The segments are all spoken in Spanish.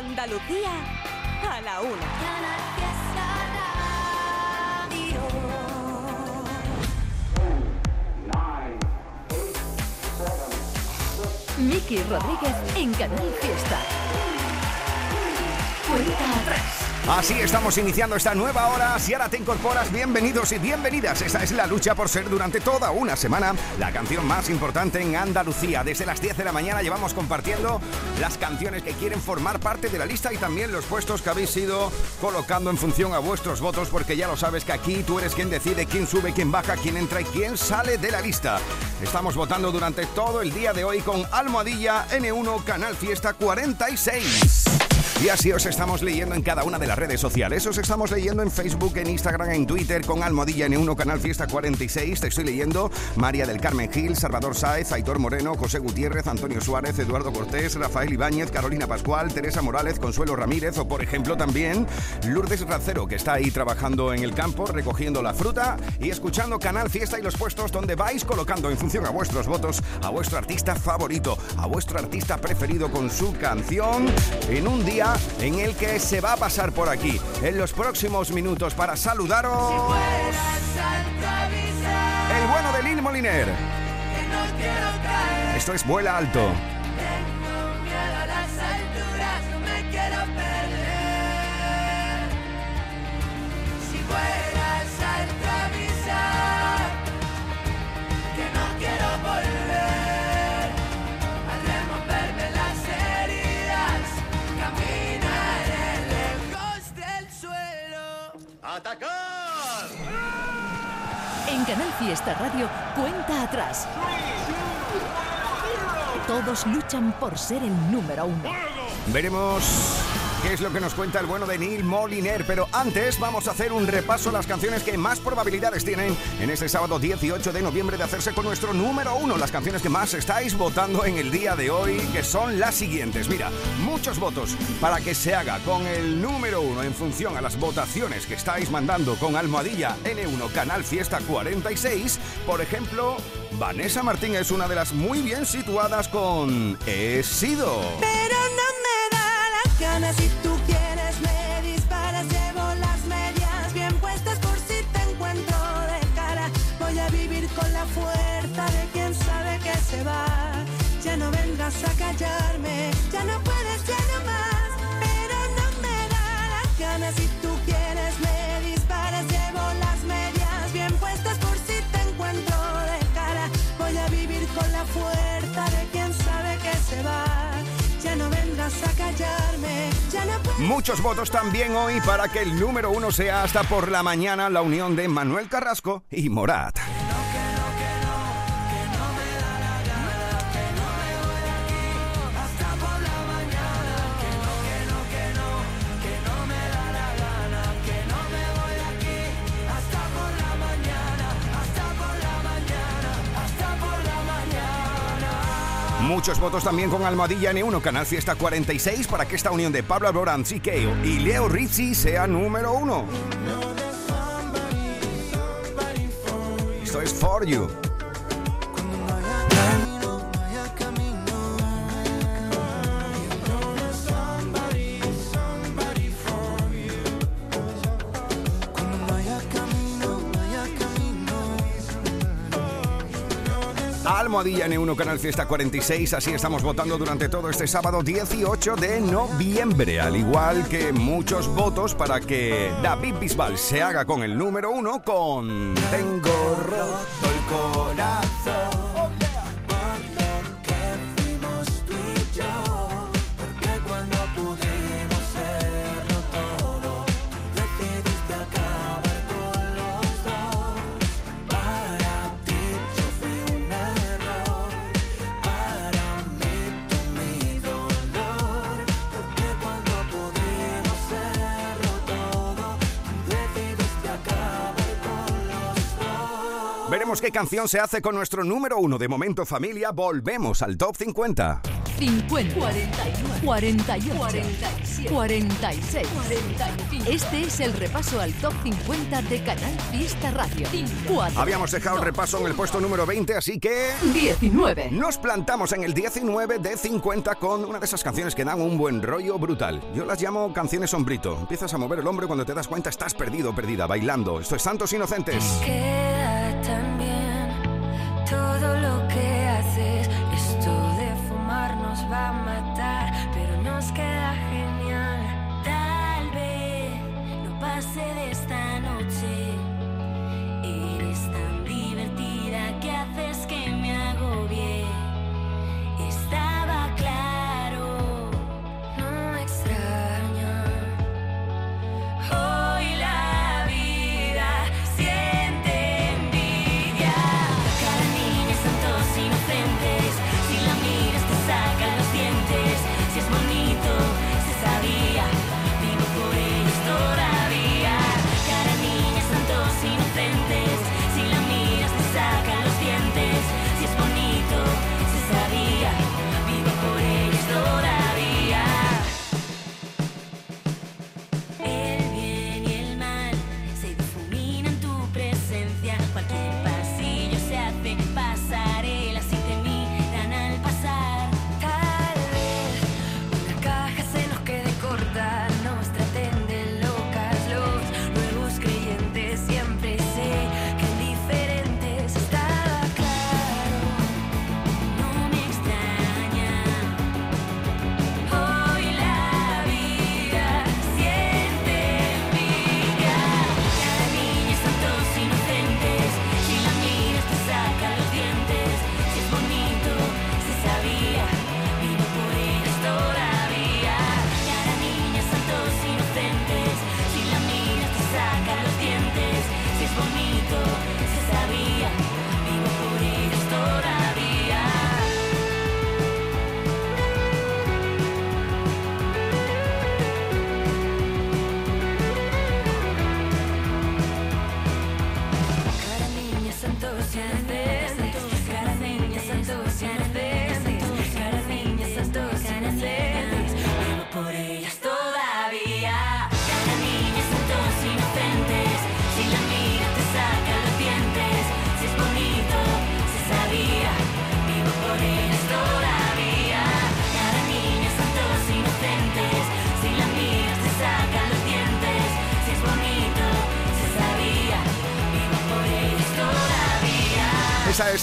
Andalucía a la una. Miki Rodríguez en Canal Fiesta. Cuenta atrás. Así estamos iniciando esta nueva hora. Si ahora te incorporas, bienvenidos y bienvenidas. Esta es la lucha por ser durante toda una semana la canción más importante en Andalucía. Desde las 10 de la mañana llevamos compartiendo las canciones que quieren formar parte de la lista y también los puestos que habéis ido colocando en función a vuestros votos, porque ya lo sabes que aquí tú eres quien decide quién sube, quién baja, quién entra y quién sale de la lista. Estamos votando durante todo el día de hoy con Almohadilla N1 Canal Fiesta 46. Y así os estamos leyendo en cada una de las redes sociales. Os estamos leyendo en Facebook, en Instagram, en Twitter, con Almohadilla N1, Canal Fiesta 46. Te estoy leyendo María del Carmen Gil, Salvador Sáez, Aitor Moreno, José Gutiérrez, Antonio Suárez, Eduardo Cortés, Rafael Ibáñez, Carolina Pascual, Teresa Morales, Consuelo Ramírez o, por ejemplo, también Lourdes Racero, que está ahí trabajando en el campo, recogiendo la fruta y escuchando Canal Fiesta y los puestos donde vais colocando en función a vuestros votos a vuestro artista favorito, a vuestro artista preferido con su canción en un día en el que se va a pasar por aquí en los próximos minutos para saludaros. El bueno de Lil Moliner. Esto es Vuela Alto. En Canal Fiesta Radio, cuenta atrás. Todos luchan por ser el número uno. Veremos qué es lo que nos cuenta el bueno de Neil Moliner, pero antes vamos a hacer un repaso a las canciones que más probabilidades tienen en este sábado 18 de noviembre de hacerse con nuestro número uno. Las canciones que más estáis votando en el día de hoy, que son las siguientes. Mira, muchos votos para que se haga con el número uno en función a las votaciones que estáis mandando con Almohadilla N1 Canal Fiesta 46. Por ejemplo, Vanessa Martín es una de las muy bien situadas con He sido. Pero no me da la gana si se va. Ya no vengas a callarme. Ya no puedes ya no más. Pero no me da la gana si tú quieres me disparas. Llevo las medias bien puestas por si te encuentro de cara. Voy a vivir con la fuerza de quien sabe que se va. Ya no vengas a callarme, ya no puedes Muchos votos también hoy para que el número uno sea hasta por la mañana la unión de Manuel Carrasco y Morat. Muchos votos también con Almohadilla N1, Canal Fiesta 46, para que esta unión de Pablo Alborán, Siqueo y Leo Rizzi sea número uno. Esto es For You. Almohadilla N1 Canal Fiesta 46, así estamos votando durante todo este sábado 18 de noviembre, al igual que muchos votos para que David Bisbal se haga con el número uno con Tengo roto Qué canción se hace con nuestro número uno de Momento Familia. Volvemos al Top 50. 50, 49, 48, 47, 46, 45. Este es el repaso al top 50 de Canal Fiesta Radio. 4, Habíamos dejado el repaso en el puesto número 20, así que 19, nos plantamos en el 19 de 50 con una de esas canciones que dan un buen rollo brutal. Yo las llamo canciones sombrito. Empiezas a mover el hombro y cuando te das cuenta estás perdido perdida, bailando. Esto es Santos Inocentes. Queda pase de esta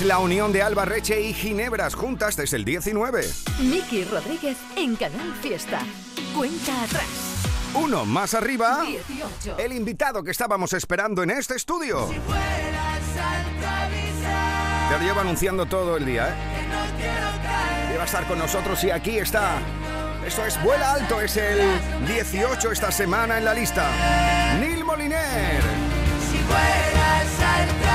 es la unión de Alba Reche y Ginebras juntas desde el 19. Miki Rodríguez en Canal Fiesta. Cuenta atrás. Uno más arriba, 18, el invitado que estábamos esperando en este estudio. Te lo llevo anunciando todo el día, ¿eh? Iba a estar con nosotros y aquí está. Esto es Vuela Alto, es el 18 esta semana en la lista. Neil Moliner. Si fueras a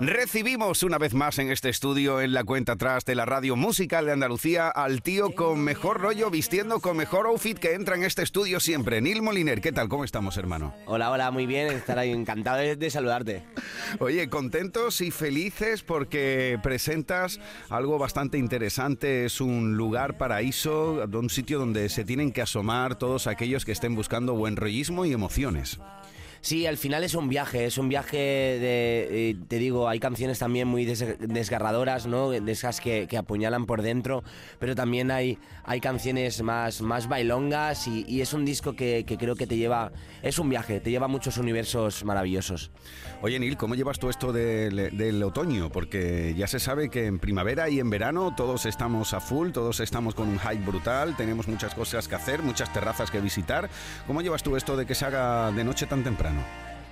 Recibimos una vez más en este estudio, en la cuenta atrás de la radio musical de Andalucía, al tío con mejor rollo, vistiendo con mejor outfit que entra en este estudio siempre. Neil Moliner, ¿qué tal? ¿Cómo estamos, hermano? Hola, hola, muy bien, estar ahí, encantado de, de saludarte. Oye, contentos y felices porque presentas algo bastante interesante. Es un lugar paraíso, un sitio donde se tienen que asomar todos aquellos que estén buscando buen rollismo y emociones. Sí, al final es un viaje, es un viaje de, eh, te digo, hay canciones también muy des- desgarradoras, ¿no? De esas que, apuñalan por dentro, pero también hay, hay canciones más, más bailongas y, es un disco que, creo que te lleva, es un viaje, te lleva muchos universos maravillosos. Oye, Neil, ¿cómo llevas tú esto del, del otoño? Porque ya se sabe que en primavera y en verano todos estamos a full, todos estamos con un hype brutal, tenemos muchas cosas que hacer, muchas terrazas que visitar. ¿Cómo llevas tú esto de que se haga de noche tan temprano?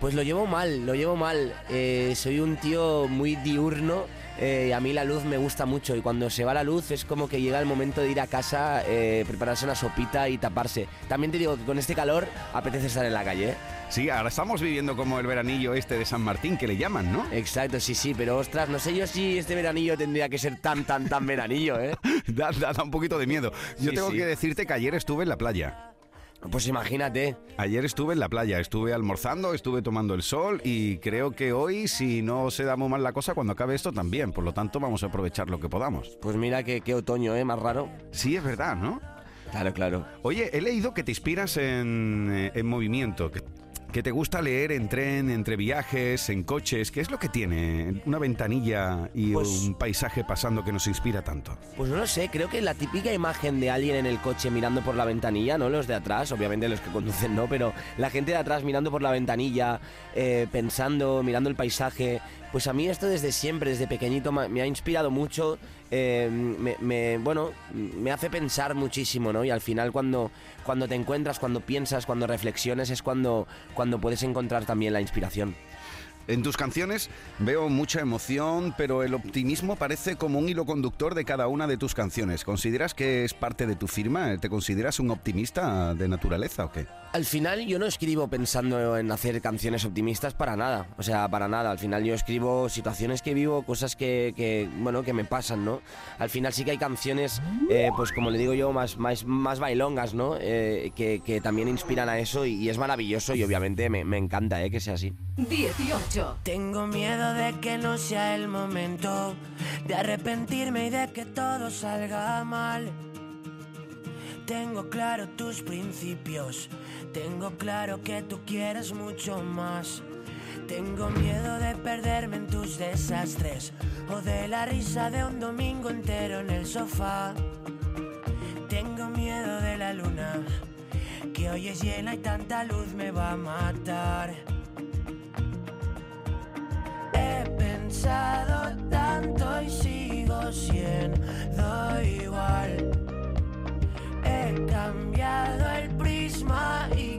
Pues lo llevo mal, lo llevo mal. Eh, soy un tío muy diurno. eh, a mí la luz me gusta mucho y cuando se va la luz es como que llega el momento de ir a casa, eh, prepararse una sopita y taparse. También te digo que con este calor apetece estar en la calle. ¿eh? Sí, ahora estamos viviendo como el veranillo este de San Martín, que le llaman, ¿no? Exacto, sí, sí, pero ostras, no sé yo si este veranillo tendría que ser tan, tan, tan veranillo, ¿eh? Da, da- da un poquito de miedo. Yo Sí, tengo sí. que decirte que ayer estuve en la playa. Pues imagínate. Ayer estuve en la playa, estuve almorzando, estuve tomando el sol y creo que hoy, si no se da muy mal la cosa, cuando acabe esto también. Por lo tanto, vamos a aprovechar lo que podamos. Pues mira qué, qué otoño, ¿eh? Más raro. Sí, es verdad, ¿no? Claro, claro. Oye, he leído que te inspiras en, eh, en movimiento, que, que te gusta leer en tren, entre viajes, en coches. ¿Qué es lo que tiene una ventanilla y Pues- un paisaje pasando que nos inspira tanto? Pues no lo sé, creo que la típica imagen de alguien en el coche mirando por la ventanilla, no los de atrás, obviamente los que conducen no, pero la gente de atrás mirando por la ventanilla, eh, pensando, mirando el paisaje, pues a mí esto desde siempre, desde pequeñito, me ha inspirado mucho, eh, me, me- bueno, me hace pensar muchísimo, ¿no? Y al final cuando, cuando te encuentras, cuando piensas, cuando reflexiones, es cuando, cuando puedes encontrar también la inspiración. En tus canciones veo mucha emoción, pero el optimismo parece como un hilo conductor de cada una de tus canciones. ¿Consideras que es parte de tu firma? ¿Te consideras un optimista de naturaleza o qué? Al final yo no escribo pensando en hacer canciones optimistas para nada, o sea, para nada. Al final yo escribo situaciones que vivo, cosas que, que, bueno, que me pasan, ¿no? Al final sí que hay canciones, eh, pues como le digo yo, más, más, más bailongas, ¿no? Eh, que, que también inspiran a eso y, y es maravilloso y obviamente me, me encanta, ¿eh? Que sea así. 18. Tengo miedo de que no sea el momento de arrepentirme y de que todo salga mal. Tengo claro tus principios, tengo claro que tú quieres mucho más. Tengo miedo de perderme en tus desastres o de la risa de un domingo entero en el sofá. Tengo miedo de la luna, que hoy es llena y tanta luz me va a matar. He pensado tanto y sigo siendo igual. Cambiado el prisma y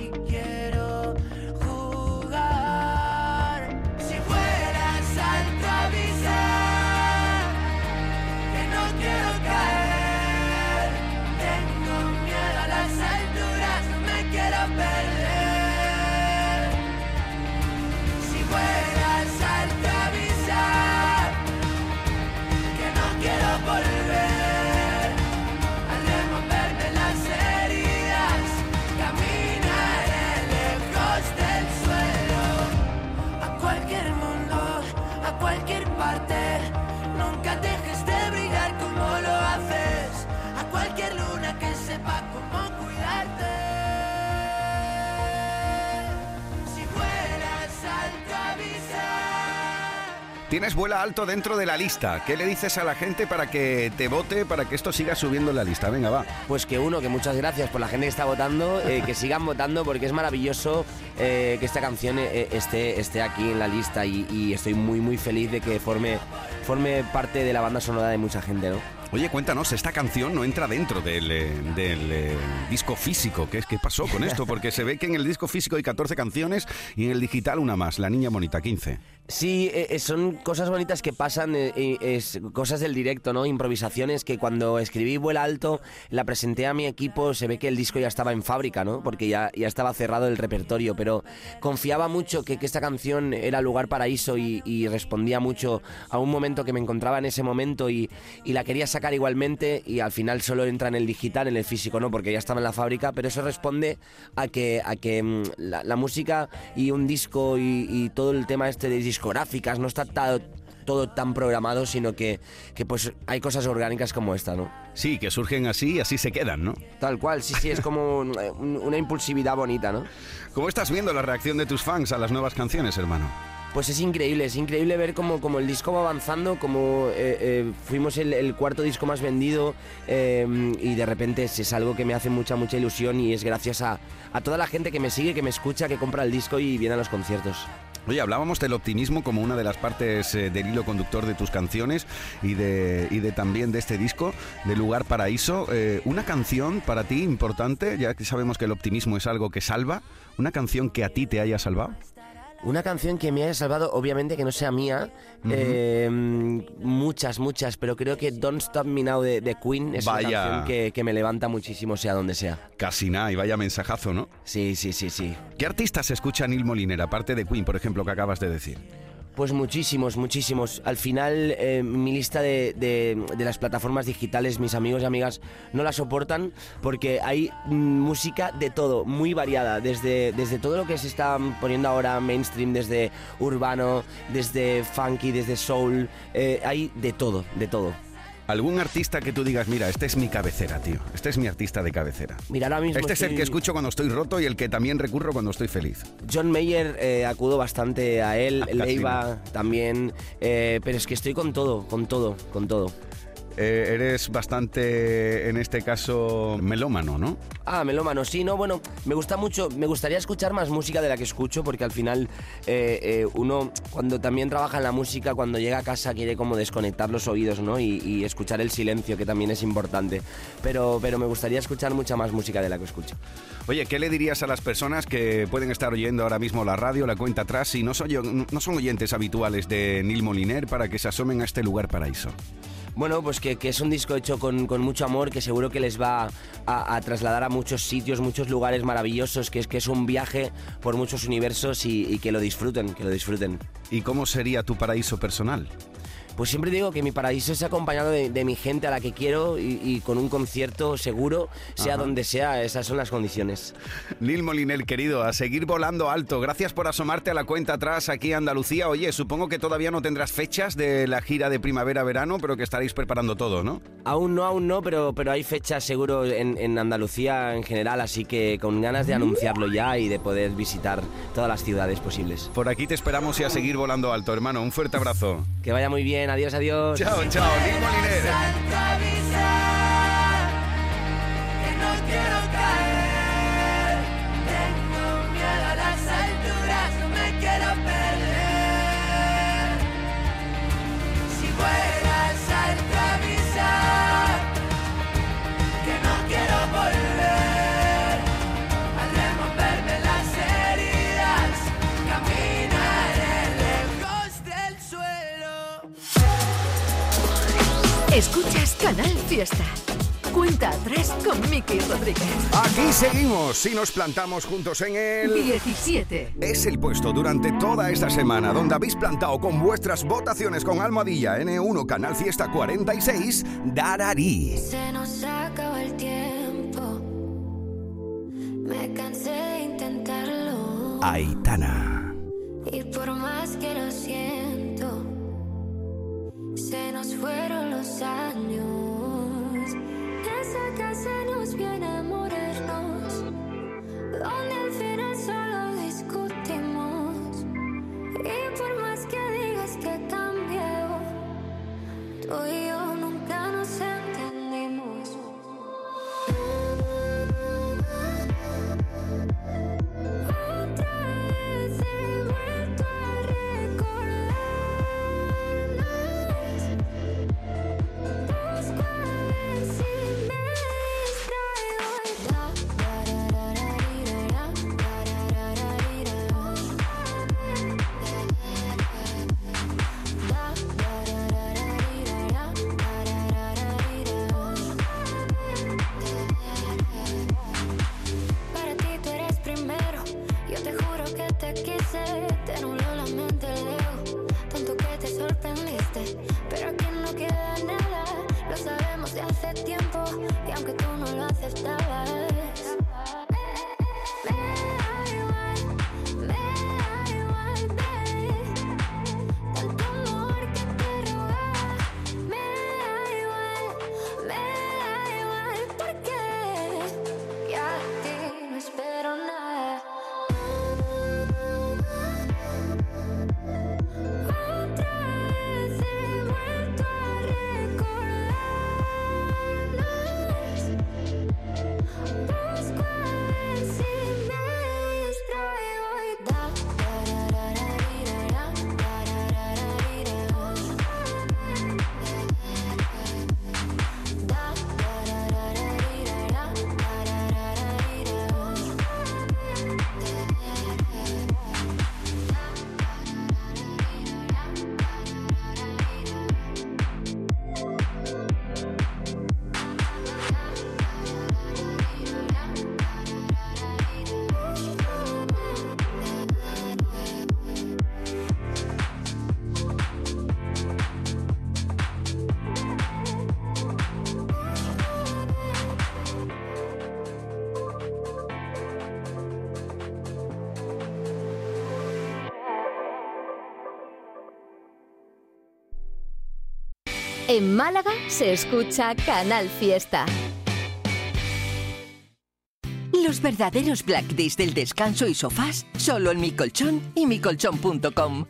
Tienes vuela alto dentro de la lista. ¿Qué le dices a la gente para que te vote, para que esto siga subiendo en la lista? Venga, va. Pues que uno, que muchas gracias por la gente que está votando, eh, que sigan votando porque es maravilloso eh, que esta canción eh, esté, esté aquí en la lista y, y estoy muy muy feliz de que forme, forme parte de la banda sonora de mucha gente, ¿no? Oye, cuéntanos, esta canción no entra dentro del, del, eh, disco físico. ¿Qué, es, ¿Qué pasó con esto? Porque se ve que en el disco físico hay 14 canciones y en el digital una más, La Niña Bonita, 15. Sí, eh, eh, son cosas bonitas que pasan, eh, es cosas del directo, ¿no? Improvisaciones que cuando escribí Vuela Alto, la presenté a mi equipo, se ve que el disco ya estaba en fábrica, ¿no? Porque ya, ya estaba cerrado el repertorio, pero confiaba mucho que, que esta canción era lugar paraíso y, y respondía mucho a un momento que me encontraba en ese momento y, y la quería sacar igualmente y al final solo entra en el digital, en el físico, ¿no? Porque ya estaba en la fábrica, pero eso responde a que, a que mm, la, la música y un disco y, y todo el tema este de discográficas no está todo tan programado, sino que, que pues hay cosas orgánicas como esta, ¿no? Sí, que surgen así y así se quedan, ¿no? Tal cual, sí, sí, es como un- un- una impulsividad bonita, ¿no? ¿Cómo estás viendo la reacción de tus fans a las nuevas canciones, hermano? Pues es increíble, es increíble ver cómo, cómo el disco va avanzando, como eh, eh, fuimos el, el cuarto disco más vendido eh, y de repente es, es algo que me hace mucha, mucha ilusión y es gracias a, a toda la gente que me sigue, que me escucha, que compra el disco y viene a los conciertos. Oye, hablábamos del optimismo como una de las partes eh, del hilo conductor de tus canciones y de, y de también de este disco, de Lugar Paraíso. Eh, una canción para ti importante, ya que sabemos que el optimismo es algo que salva, una canción que a ti te haya salvado. Una canción que me haya salvado, obviamente que no sea mía, eh, muchas, muchas, pero creo que Don't Stop Me Now de, de Queen es Vaya. una canción que, que me levanta muchísimo, sea donde sea. Casi nada, y vaya mensajazo, ¿no? Sí, sí, sí, sí. ¿Qué artistas escucha Neil Moliner, aparte de Queen, por ejemplo, que acabas de decir? Pues muchísimos, muchísimos. Al final, eh, mi lista de, de- las plataformas digitales, mis amigos y amigas no la soportan porque hay música de todo, muy variada, desde, desde todo lo que se está poniendo ahora mainstream, desde urbano, desde funky, desde soul, eh, hay de todo, de todo. ¿Algún artista que tú digas, mira, este es mi cabecera, tío? Este es mi artista de cabecera. Mira, ahora mismo Este es el que escucho cuando estoy roto y el que también recurro cuando estoy feliz. John Mayer, eh, acudo bastante a él, Leiva también, eh, pero es que estoy con todo, con todo, con todo. Eh, eres bastante, en este caso, melómano, ¿no? Ah, melómano, sí, no, bueno, me gusta mucho, me gustaría escuchar más música de la que escucho porque al final eh, eh, uno cuando también trabaja en la música, cuando llega a casa quiere como desconectar los oídos, ¿no? Y, y escuchar el silencio, que también es importante. Pero, pero me gustaría escuchar mucha más música de la que escucho. Oye, ¿qué le dirías a las personas que pueden estar oyendo ahora mismo la radio, la cuenta atrás, y no son, no son oyentes habituales de Neil Moliner para que se asomen a este lugar paraíso? Bueno, pues que, es un disco hecho con, mucho amor, que seguro que les va a, a trasladar a muchos sitios, muchos lugares maravillosos, que es que es un viaje por muchos universos y, y que lo disfruten, que lo disfruten. ¿Y cómo sería tu paraíso personal? Pues siempre digo que mi paraíso es acompañado de, de mi gente a la que quiero y, y con un concierto seguro, sea donde sea, esas son las condiciones. Neil Moliner, querido, a seguir volando alto. Gracias por asomarte a la cuenta atrás aquí en Andalucía. Oye, supongo que todavía no tendrás fechas de la gira de primavera-verano, pero que estaréis preparando todo, ¿no? Aún no, aún no, pero, pero hay fechas seguro en, en Andalucía en general, así que con ganas de anunciarlo ya y de poder visitar todas las ciudades posibles. Por aquí te esperamos y a seguir volando alto, hermano. Un fuerte abrazo. Que vaya muy bien, adiós, adiós. Chao, chao, Neil Moliner. Salto a avisar que no quiero caer. Tengo miedo a las alturas, no me quiero perder. Escuchas Canal Fiesta. Cuenta atrás con Miki Rodríguez. Aquí seguimos y nos plantamos juntos en el... 17. Es el puesto durante toda esta semana donde habéis plantado con vuestras votaciones con Almohadilla N1 Canal Fiesta 46 Darari. Se nos acaba el tiempo. Me cansé de intentarlo. Aitana. Y por más que lo siento, se nos fueron los años. Esa casa nos viene a morirnos, donde al final solo discutimos. Y por más que digas que cambió, tú y yo En Málaga se escucha Canal Fiesta. Los verdaderos Black Days del descanso y sofás, solo en mi colchón y micolchón.com.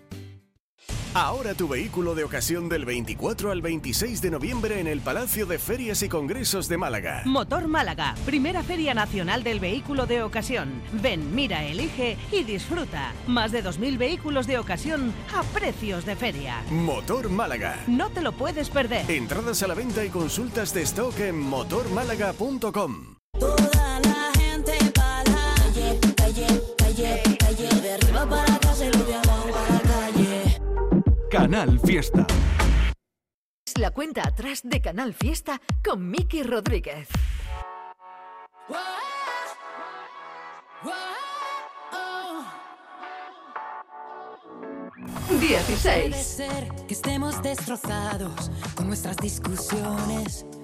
Ahora tu vehículo de ocasión del 24 al 26 de noviembre en el Palacio de Ferias y Congresos de Málaga. Motor Málaga, primera feria nacional del vehículo de ocasión. Ven, mira, elige y disfruta. Más de 2.000 vehículos de ocasión a precios de feria. Motor Málaga. No te lo puedes perder. Entradas a la venta y consultas de stock en motormálaga.com. Toda la Canal Fiesta. Es la cuenta atrás de Canal Fiesta con Miki Rodríguez. 16. Puede ser que estemos destrozados con nuestras discusiones,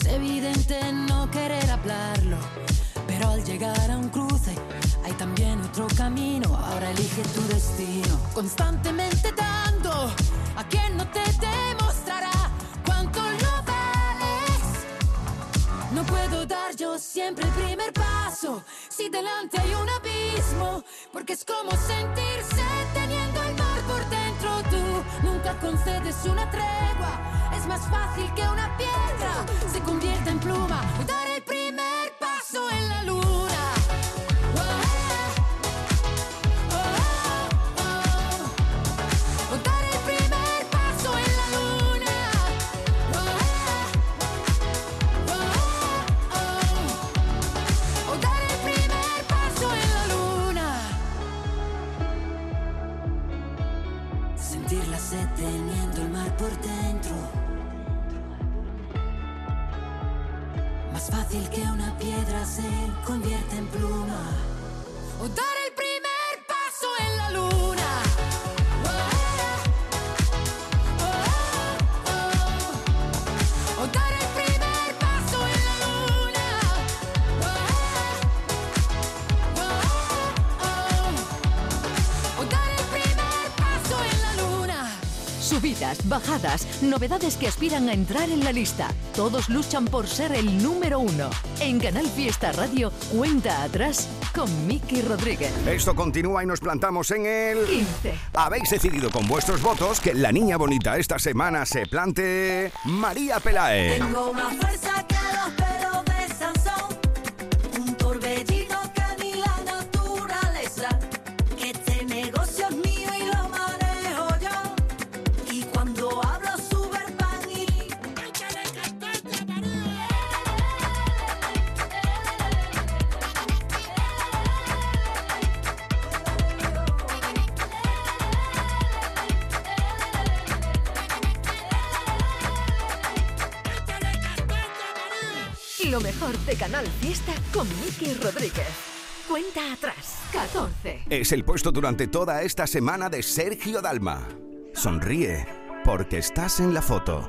Es evidente no querer hablarlo, pero al llegar a un cruce hay también otro camino. Ahora elige tu destino. Constantemente dando a quien no te demostrará cuánto lo vales. No puedo dar yo siempre el primer paso si delante hay un abismo, porque es como sentirse teniendo el mar por dentro. Tú nunca concedes una tregua, es más fácil que una piedra se convierta en pluma. Subidas, bajadas, novedades que aspiran a entrar en la lista. Todos luchan por ser el número uno. En Canal Fiesta Radio, cuenta atrás con Miki Rodríguez. Esto continúa y nos plantamos en el 15. Habéis decidido con vuestros votos que la niña bonita esta semana se plante María Pelae. Tengo más fuerza que Rodríguez. Cuenta atrás. 14. Es el puesto durante toda esta semana de Sergio Dalma. Sonríe, porque estás en la foto.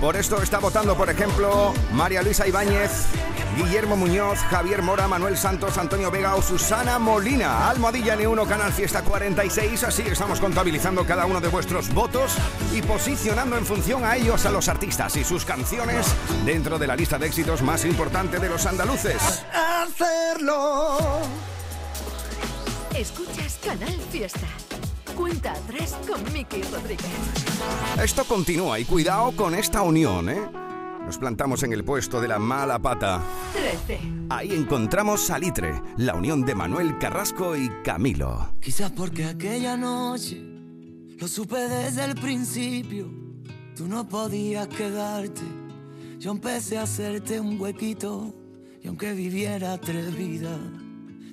Por esto está votando, por ejemplo, María Luisa Ibáñez, Guillermo Muñoz, Javier Mora, Manuel Santos, Antonio Vega o Susana Molina. Almohadilla N1 Canal Fiesta 46. Así estamos contabilizando cada uno de vuestros votos y posicionando en función a ellos a los artistas y sus canciones dentro de la lista de éxitos más importante de los andaluces. Hacerlo. Escuchas Canal Fiesta. Cuenta atrás con Miki Rodríguez. Esto continúa y cuidado con esta unión, ¿eh? Nos plantamos en el puesto de la mala pata. 13. Ahí encontramos Salitre, la unión de Manuel Carrasco y Camilo. Quizás porque aquella noche lo supe desde el principio. Tú no podías quedarte. Yo empecé a hacerte un huequito. Y aunque viviera tres vidas,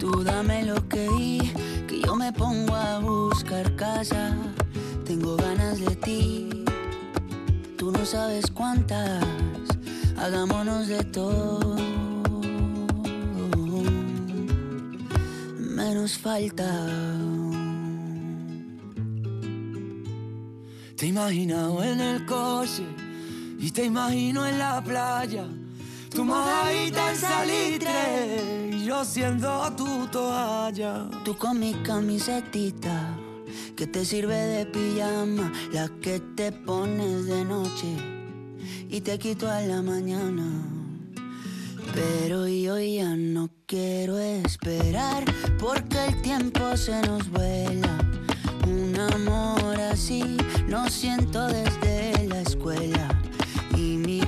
Tú dame lo que di, que yo me pongo a buscar casa. Tengo ganas de ti, tú no sabes cuántas. Hagámonos de todo. Menos falta. Te he imaginado en el coche y te imagino en la playa. Tu mojadita en salitre yo siendo tu toalla. Tú con mi camisetita que te sirve de pijama, la que te pones de noche y te quito a la mañana. Pero yo ya no quiero esperar porque el tiempo se nos vuela. Lo siento desde la escuela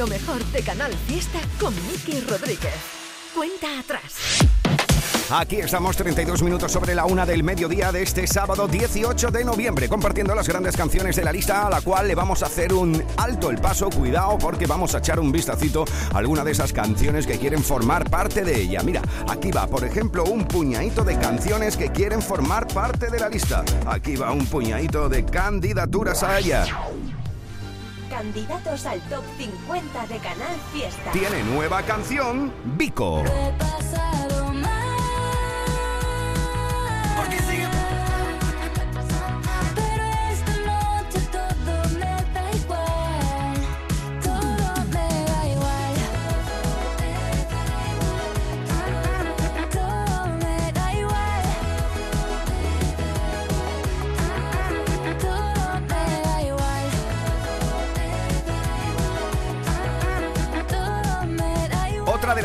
Lo mejor de Canal Fiesta con Miki Rodríguez. Cuenta atrás. Aquí estamos 32 minutos sobre la una del mediodía de este sábado 18 de noviembre, compartiendo las grandes canciones de la lista a la cual le vamos a hacer un alto el paso. Cuidado porque vamos a echar un vistacito a alguna de esas canciones que quieren formar parte de ella. Mira, aquí va, por ejemplo, un puñadito de canciones que quieren formar parte de la lista. Aquí va un puñadito de candidaturas a ella. Candidatos al top 50 de Canal Fiesta. Tiene nueva canción, Vico.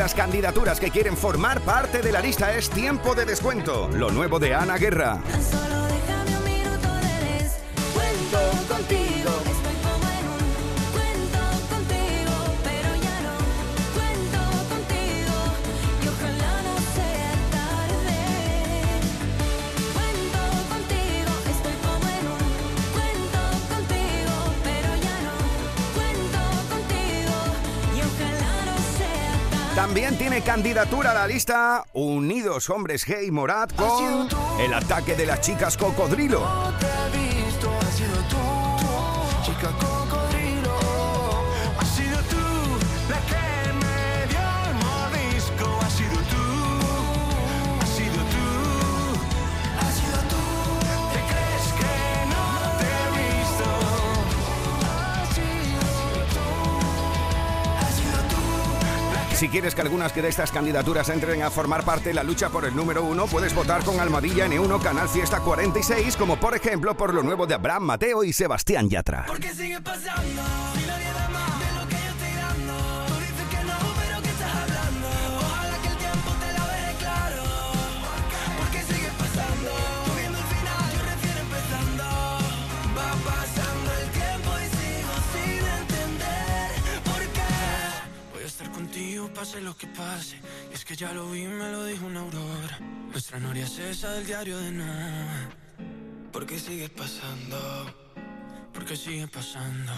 Las candidaturas que quieren formar parte de la lista es Tiempo de Descuento, lo nuevo de Ana Guerra. También tiene candidatura a la lista Unidos Hombres Gay Morat con El ataque de las chicas cocodrilo. Si quieres que algunas de estas candidaturas entren a formar parte de la lucha por el número uno, puedes votar con Almadilla N1 Canal Fiesta 46, como por ejemplo por lo nuevo de Abraham Mateo y Sebastián Yatra. Sigue pasando contigo pase lo que pase Y es que ya lo vi, me lo dijo una aurora Nuestra noria es esa del diario de no Porque sigue pasando porque sigue pasando.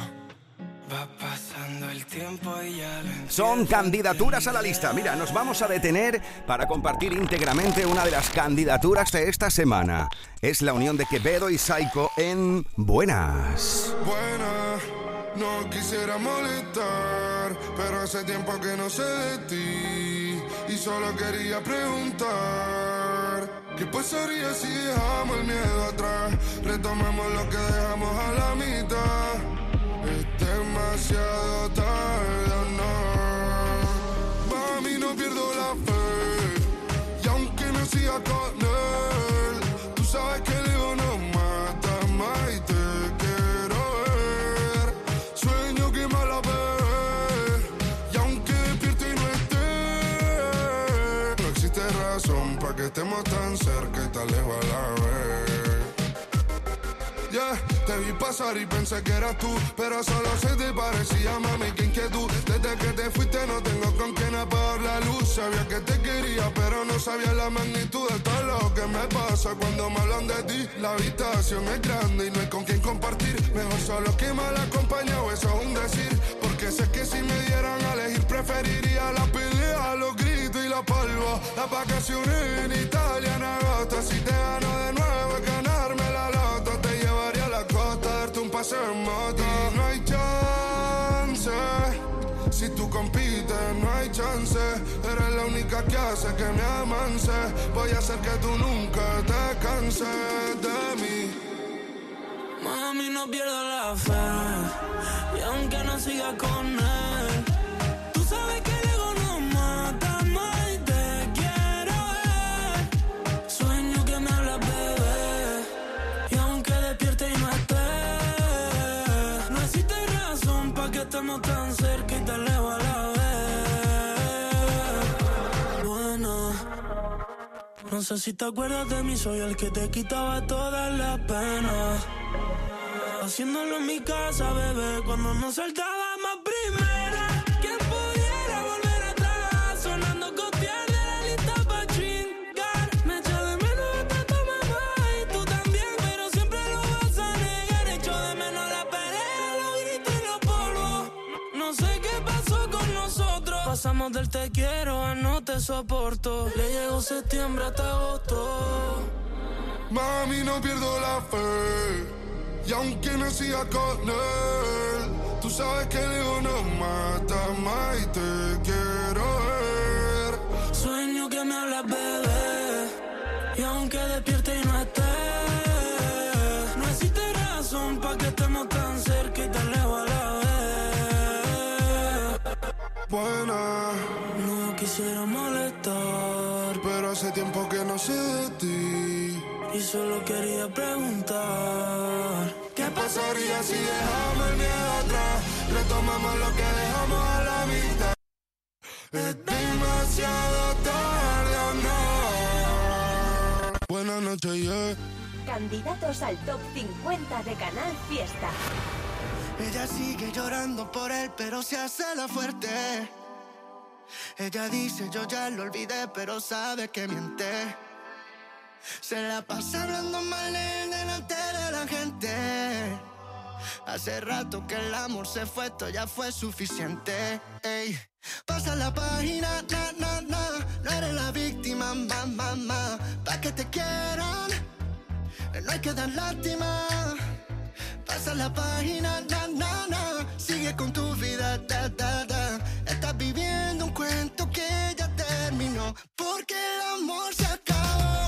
Va pasando el tiempo y ya lo Son candidaturas a la lista. Mira, nos vamos a detener para compartir íntegramente una de las candidaturas de esta semana. Es la unión de Quevedo y Saiko en Buenas. Buena, no quisiera molestar, pero hace tiempo que no sé de ti y solo quería preguntar qué pasaría si dejamos el miedo atrás, retomamos lo que dejamos a la mitad. Es demasiado tarde, ¿o no. Mami, no pierdo la fe y aunque no siga con él, tú sabes que el estemos tan cerca y tan lejos a la vez. Yeah, te vi pasar y pensé que eras tú, pero solo se te parecía, mami, qué inquietud. Desde que te fuiste no tengo con quién apagar la luz. Sabía que te quería, pero no sabía la magnitud de todo lo que me pasa cuando me hablan de ti. La habitación es grande y no hay con quién compartir. Mejor solo que mal acompañado, eso es un decir. Porque sé que si me dieran a elegir, preferiría la los gritos y la palma. Las vacaciones en Italia en agosto. Si te gano de nuevo, es ganarme la loto. Te llevaría a la costa, darte un paseo en moto. Y no hay chance. Si tú compites, no hay chance. Eres la única que hace que me amance. Voy a hacer que tú nunca te canses de mí. Mami, no pierdo la fe. Y aunque no siga con él, lejos a la vez. Bueno. No sé si te acuerdas de mí, soy el que te quitaba todas las penas. Haciéndolo en mi casa, bebé, cuando nos saltábamos primera. Pasamos del te quiero a no te soporto. Le llegó septiembre hasta agosto. Mami, no pierdo la fe. Y aunque no siga con él, tú sabes que el ego no mata más y te quiero ver. Sueño que me hablas, bebé. Y aunque despierte Buena, No quisiera molestar, pero hace tiempo que no sé de ti. y solo quería preguntar. ¿Qué pasaría si dejamos el miedo atrás? Retomamos lo que dejamos a la mitad. Es demasiado tarde o no. Buenas noches, yeah. Candidatos al top 50 de Canal Fiesta. Ella sigue llorando por él, pero se hace la fuerte. Ella dice, yo ya lo olvidé, pero sabe que miente. Se la pasa hablando mal él delante de la gente. Hace rato que el amor se fue, esto ya fue suficiente. Ey. Pasa la página, na, na, na. No eres la víctima, ma, ma, ma. Pa' que te quieran, no hay que dar lástima. Pasa la página, na, na, na. Sigue con tu vida, da, da, da. Estás viviendo un cuento que ya terminó. Porque el amor se acabó.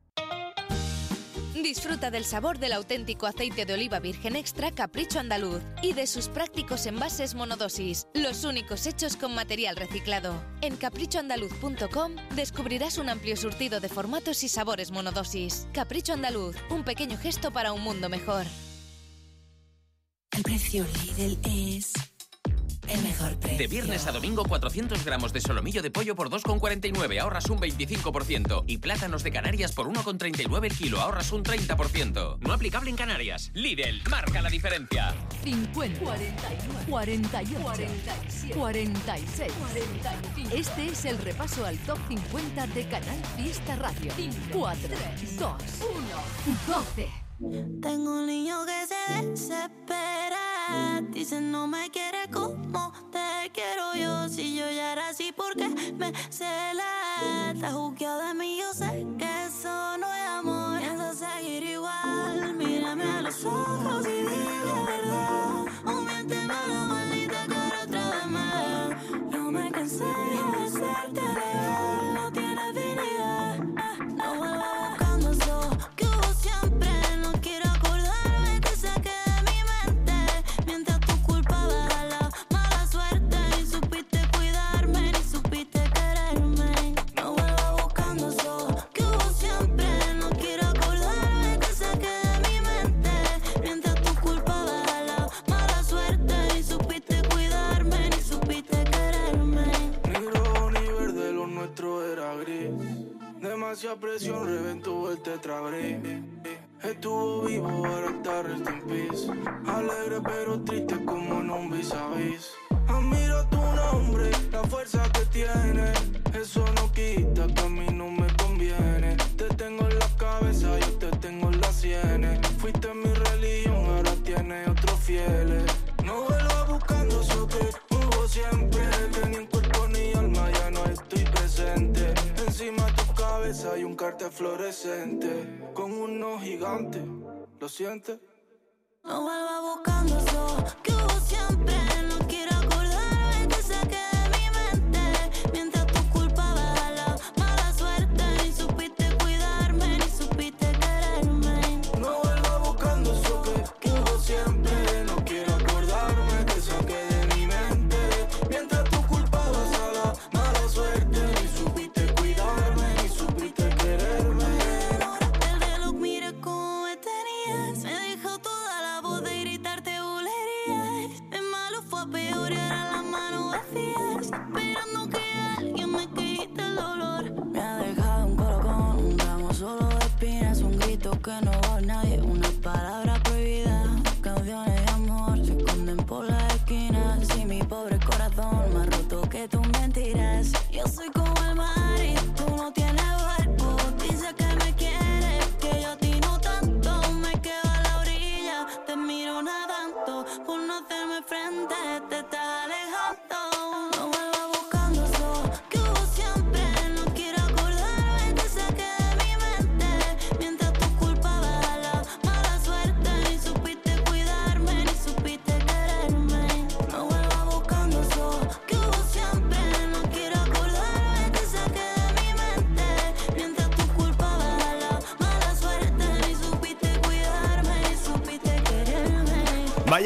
Disfruta del sabor del auténtico aceite de oliva virgen extra Capricho Andaluz y de sus prácticos envases monodosis, los únicos hechos con material reciclado. En caprichoandaluz.com descubrirás un amplio surtido de formatos y sabores monodosis. Capricho Andaluz, un pequeño gesto para un mundo mejor. El precio Lidl es el mejor precio. De viernes a domingo, 400 gramos de solomillo de pollo por 2,49, ahorras un 25%. Y plátanos de Canarias por 1,39 el kilo, ahorras un 30%. No aplicable en Canarias. Lidl, marca la diferencia. 50, 49, 48, 47, 46, 45. Este es el repaso al top 50 de Canal Fiesta Radio. 4, 2, 1, 12. Tengo un niño que se desespera. Dice no me quiere como te quiero yo. Si yo ya era así, porque me cela? Está juzgado de mí, yo sé que eso no es amor. Piensa seguir igual. Mírame a los ojos y dime la verdad. O miénteme a la maldita cara otra vez más. Yo me cansé Demasiada presión reventó el tetrabric. Estuvo vivo, ahora está rest in. Alegre pero triste como en un vis a vis. Admiro tu nombre, la fuerza que tiene. Eso no quita que a mí no cartel fluorescente. Con unos gigantes, ¿lo sientes? No vuelvas buscando eso que hubo siempre. No quiero acordarme, te saqué de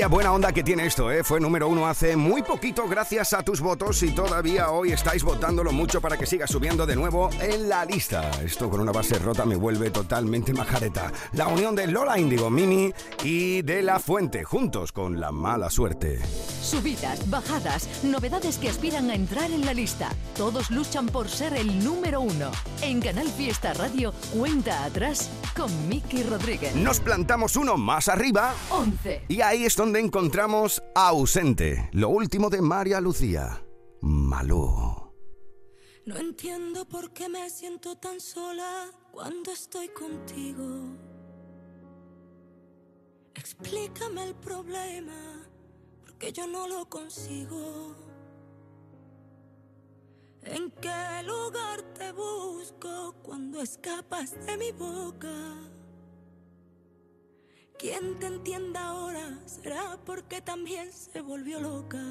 Buena onda que tiene esto, ¿eh? Fue número uno hace muy poquito gracias a tus votos y todavía hoy estáis votándolo mucho para que siga subiendo de nuevo en la lista. Esto con una base rota me vuelve totalmente majareta. La unión de Lola Índigo, Mimi y de La Fuente, juntos con la mala suerte. Subidas, bajadas, novedades que aspiran a entrar en la lista. Todos luchan por ser el número uno. En Canal Fiesta Radio, cuenta atrás con Miki Rodríguez. Nos plantamos uno más arriba. 11. Y ahí es donde encontramos Ausente, lo último de María Lucía. Malú. No entiendo por qué me siento tan sola cuando estoy contigo. Explícame el problema, porque yo no lo consigo. ¿En qué lugar te busco cuando escapas de mi boca? Quien te entienda ahora será porque también se volvió loca.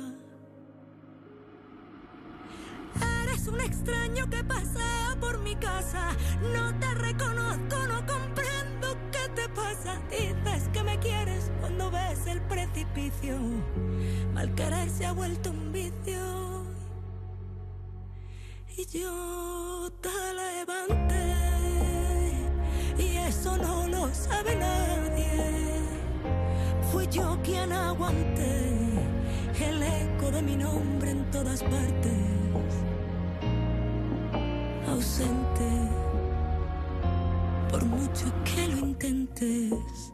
Eres un extraño que pasea por mi casa. No te reconozco, no comprendo qué te pasa. Dices que me quieres cuando ves el precipicio. Mal querer se ha vuelto un vicio. Y yo te levanté. Y eso no lo sabe nadie. Fui yo quien aguanté el eco de mi nombre en todas partes. Ausente, por mucho que lo intentes.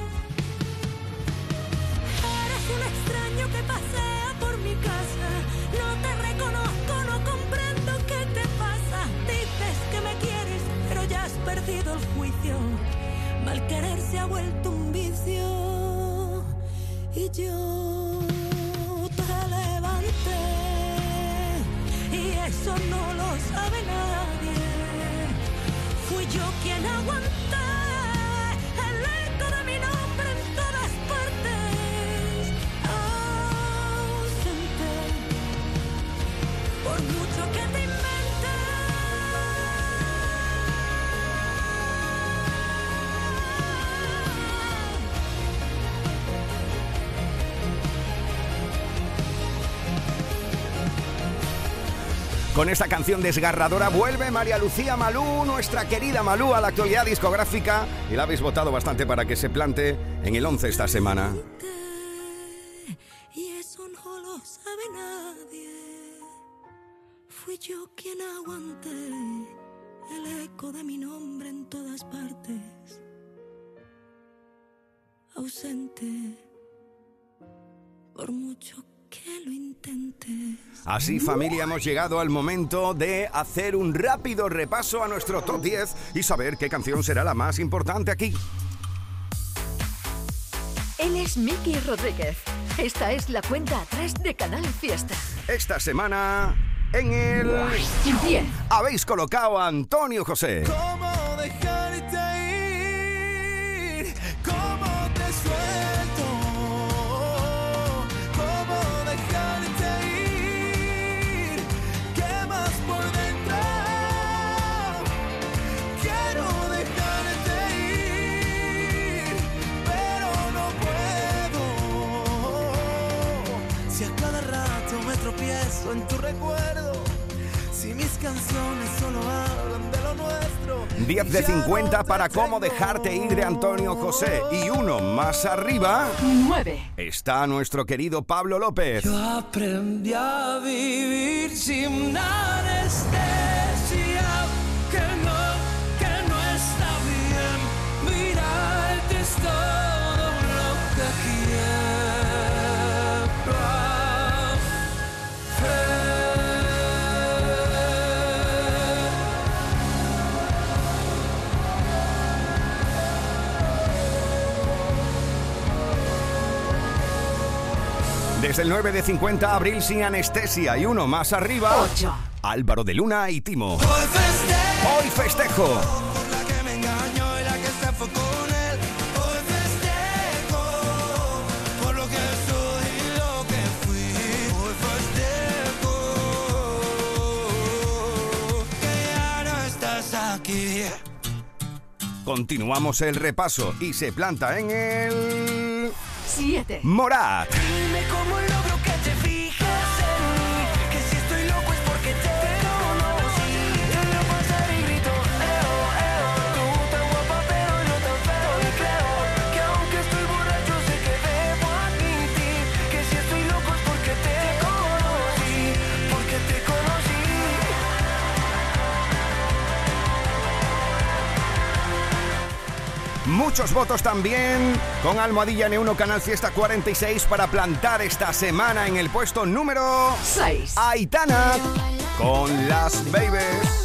Un extraño que pasea por mi casa. No te reconozco, no comprendo qué te pasa. Dices que me quieres, pero ya has perdido el juicio. Mal querer se ha vuelto un vicio. Y yo te levanté. Y eso no lo sabe nadie. Fui yo Con esta canción desgarradora vuelve María Lucía Malú, nuestra querida Malú, a la actualidad discográfica y la habéis votado bastante para que se plante en el 11 esta semana. Así familia hemos llegado al momento de hacer un rápido repaso a nuestro top 10 y saber qué canción será la más importante aquí. Él es Miki Rodríguez. Esta es la cuenta atrás de Canal Fiesta. Esta semana en el 10 habéis colocado a Antonio José. ¿Cómo tropiezo en tu recuerdo, si mis canciones solo hablan de lo nuestro. 10 de 50 para cómo dejarte ir de Antonio José. Y uno más arriba 9 está nuestro querido Pablo López. Yo aprendí a vivir sin anestesia, Desde el 9 de 50, Abril sin anestesia y uno más arriba. 8. Álvaro de Luna y Timo. Hoy festejo. Continuamos el repaso y se planta en el 7. Morat. Dime cómo Muchos votos también con Almohadilla N1 Canal Fiesta 46 para plantar esta semana en el puesto número 6. Aitana con las babies.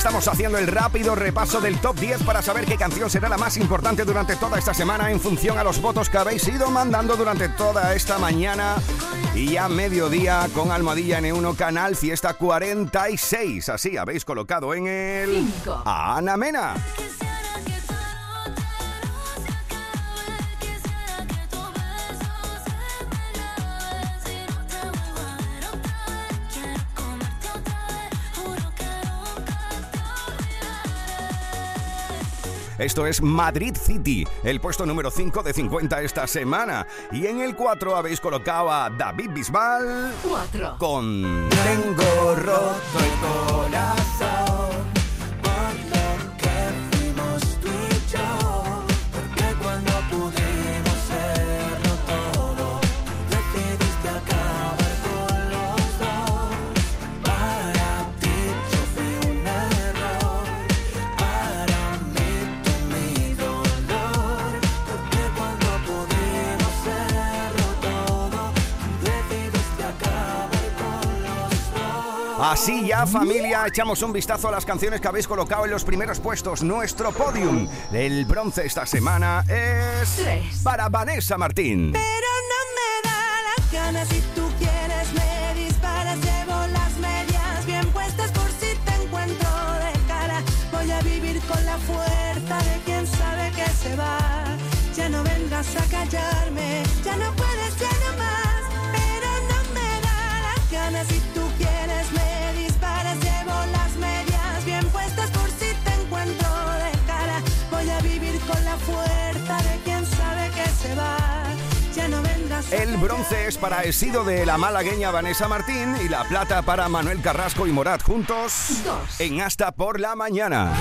Estamos haciendo el rápido repaso del top 10 para saber qué canción será la más importante durante toda esta semana en función a los votos que habéis ido mandando durante toda esta mañana y a mediodía con Almohadilla N1 Canal Fiesta 46. Así habéis colocado en el Cinco. a Ana Mena. Esto es Madrid City, el puesto número 5 de 50 esta semana. Y en el 4 habéis colocado a David Bisbal 4. con Tengo roto el corazón. Así ya, familia, echamos un vistazo a las canciones que habéis colocado en los primeros puestos. Nuestro podium. El bronce esta semana es Tres. para Vanessa Martín. Pero no me da las ganas si tú quieres me disparas llevo las medias bien puestas por si te encuentro de cara voy a vivir con la fuerza de quien sabe que se va ya no vengas a callarme ya no puedes El bronce es para Esido de la malagueña Vanessa Martín y la plata para Manuel Carrasco y Morat juntos Dos. en Hasta por la Mañana.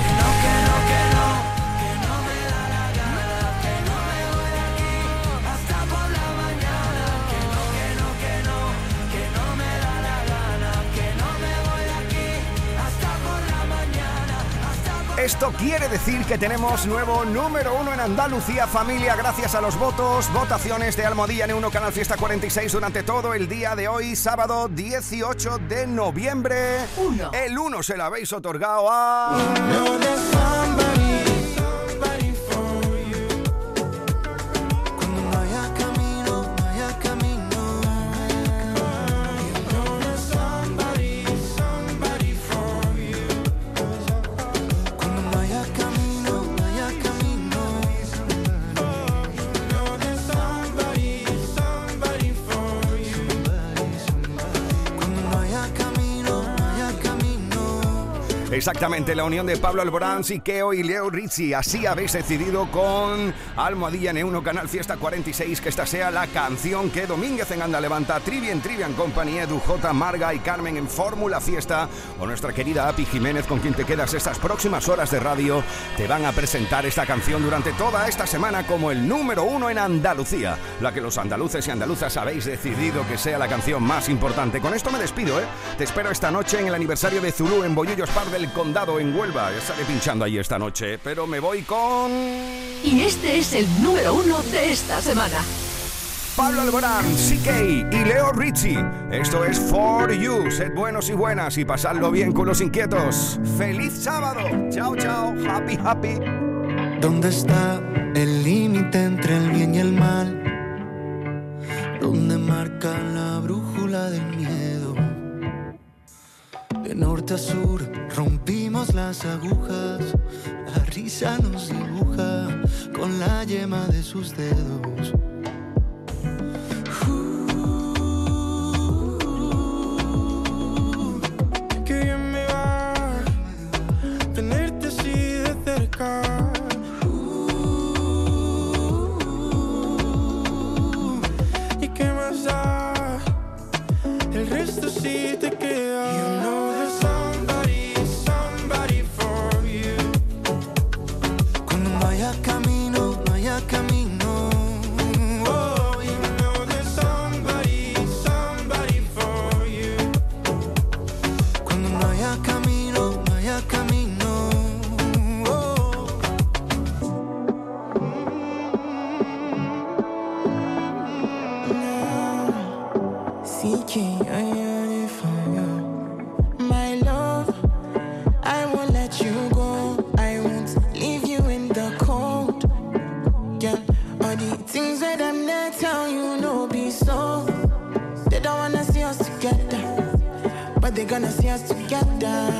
Esto quiere decir que tenemos nuevo número uno en Andalucía, familia, gracias a los votos, votaciones de Almohadilla N1 Canal Fiesta 46 durante todo el día de hoy, sábado 18 de noviembre. Uno. El 1 se lo habéis otorgado a... Exactamente, la unión de Pablo Alborán, Siqueo y Leo Rizzi. Así habéis decidido con Almohadilla N1 Canal Fiesta 46 que esta sea la canción que Domínguez en Anda levanta, Trivian Company, Edu J, Marga y Carmen en Fórmula Fiesta o nuestra querida Api Jiménez con quien te quedas estas próximas horas de radio te van a presentar esta canción durante toda esta semana como el número uno en Andalucía, la que los andaluces y andaluzas habéis decidido que sea la canción más importante. Con esto me despido, ¿eh? Te espero esta noche en el aniversario de Zulu en Bollullos Par del Condado en Huelva. Estaré pinchando ahí esta noche, pero me voy con... Y este es el número uno de esta semana. Pablo Alborán, CK y Leo Ritchie. Esto es For You. Sed buenos y buenas y pasadlo bien con los inquietos. ¡Feliz sábado! Chao, chao. Happy, happy. ¿Dónde está el límite entre el bien y el mal? ¿Dónde marca la brújula del miedo? De norte a sur rompimos las agujas, la risa nos dibuja con la yema de sus dedos. Que bien me va tenerte así de cerca. ¿Y qué más da? El resto sí te queda. step down.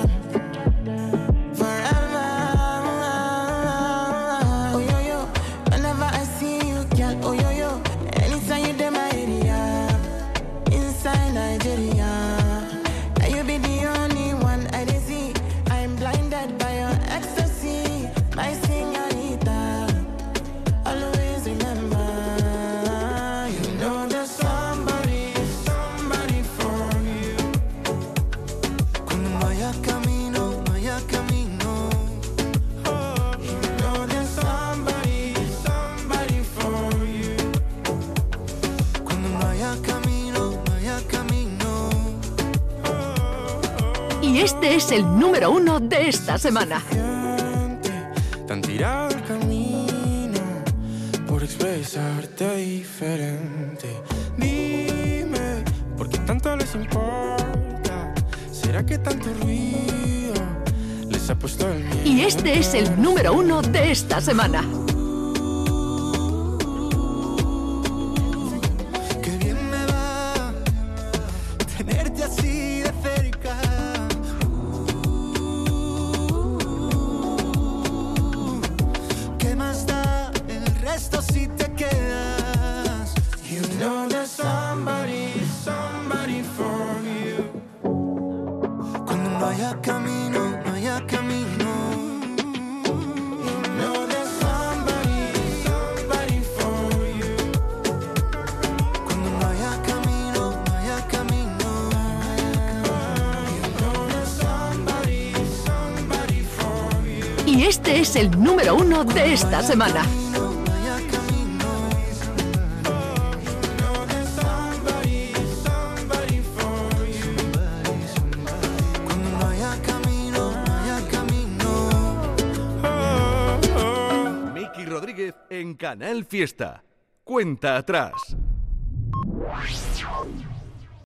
Es el número uno de esta semana. Tan tirado el camino por expresarte diferente. Dime, ¿por qué tanto les importa? ¿Será que tanto ruido les ha puesto el miedo? Y este es el número uno de esta semana. Camino. Miki Rodríguez en Canal Fiesta. Cuenta atrás.